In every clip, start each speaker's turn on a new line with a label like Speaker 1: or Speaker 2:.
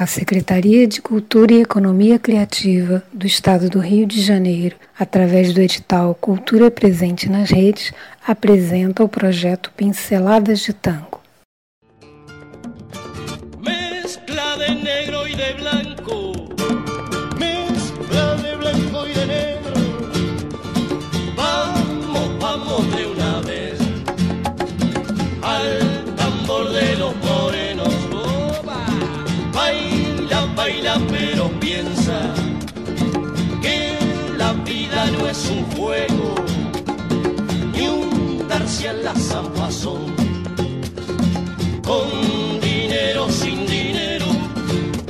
Speaker 1: A Secretaria de Cultura e Economia Criativa do Estado do Rio de Janeiro, através do edital Cultura Presente nas Redes, apresenta o projeto Pinceladas de Tango. Mescla de negro e de blanco. Baila, pero piensa que la vida no es un juego ni un darse a la zampazón. Con dinero, sin dinero,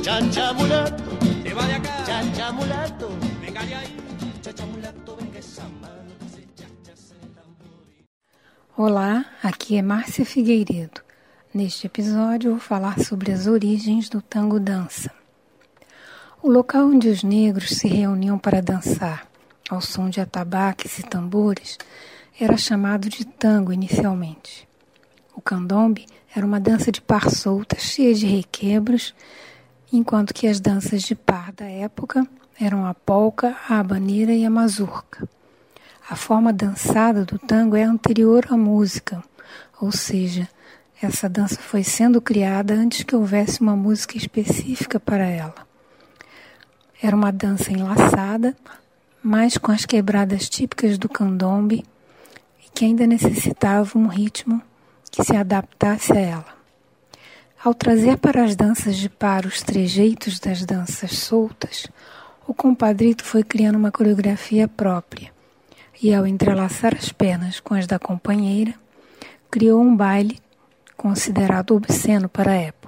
Speaker 1: chacha mulato, te va de acá, chacha mulato, venga de ahí, chacha mulato, venga esa mano, Olá, aqui é Márcia Figueiredo. Neste episódio, vou falar sobre as origens do tango dança. O local onde os negros se reuniam para dançar, ao som de atabaques e tambores, era chamado de tango inicialmente. O candombe era uma dança de par solta, cheia de requebros, enquanto que as danças de par da época eram a polca, a habaneira e a mazurca. A forma dançada do tango é anterior à música, ou seja, essa dança foi sendo criada antes que houvesse uma música específica para ela. Era uma dança enlaçada, mas com as quebradas típicas do candombe e que ainda necessitava um ritmo que se adaptasse a ela. Ao trazer para as danças de par os trejeitos das danças soltas, o compadrito foi criando uma coreografia própria e, ao entrelaçar as pernas com as da companheira, criou um baile considerado obsceno para a época.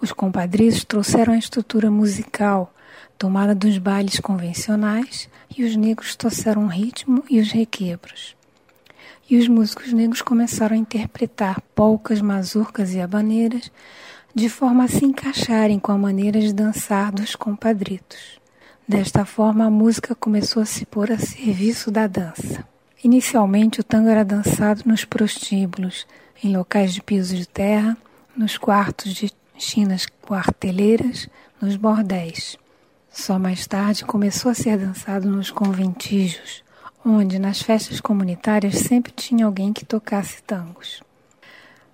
Speaker 1: Os compadritos trouxeram a estrutura musical tomada dos bailes convencionais e os negros trouxeram o ritmo e os requebros. E os músicos negros começaram a interpretar polcas, mazurcas e habaneiras de forma a se encaixarem com a maneira de dançar dos compadritos. Desta forma, a música começou a se pôr a serviço da dança. Inicialmente, o tango era dançado nos prostíbulos, em locais de piso de terra, nos quartos de chinas quarteleiras, nos bordéis. Só mais tarde começou a ser dançado nos conventígios, onde nas festas comunitárias sempre tinha alguém que tocasse tangos.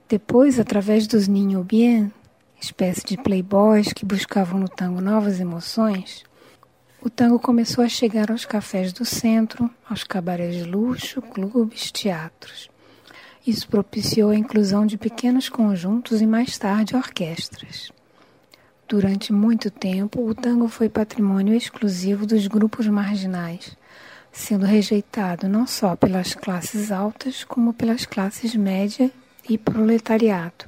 Speaker 1: Depois, através dos ninho bien, espécie de playboys que buscavam no tango novas emoções, o tango começou a chegar aos cafés do centro, aos cabarés de luxo, clubes, teatros. Isso propiciou a inclusão de pequenos conjuntos e mais tarde orquestras. Durante muito tempo, o tango foi patrimônio exclusivo dos grupos marginais, sendo rejeitado não só pelas classes altas, como pelas classes média e proletariado.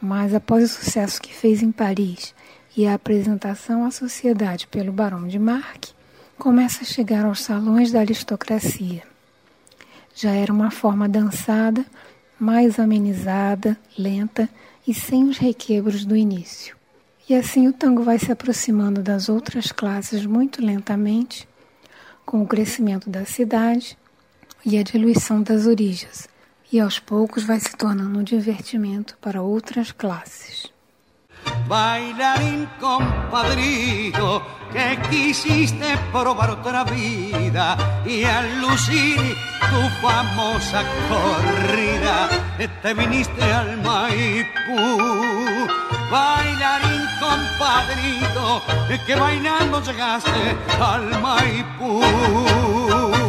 Speaker 1: Mas após o sucesso que fez em Paris e a apresentação à sociedade pelo Barão de Marque, começa a chegar aos salões da aristocracia. Já era uma forma dançada, mais amenizada, lenta e sem os requebros do início. E assim o tango vai se aproximando das outras classes muito lentamente, com o crescimento da cidade e a diluição das origens, e aos poucos vai se tornando um divertimento para outras classes.
Speaker 2: Bailarín compadrito, que quisiste probar otra vida y al lucir tu famosa corrida te viniste al Maipú. Bailarín compadrito, que bailando llegaste al Maipú.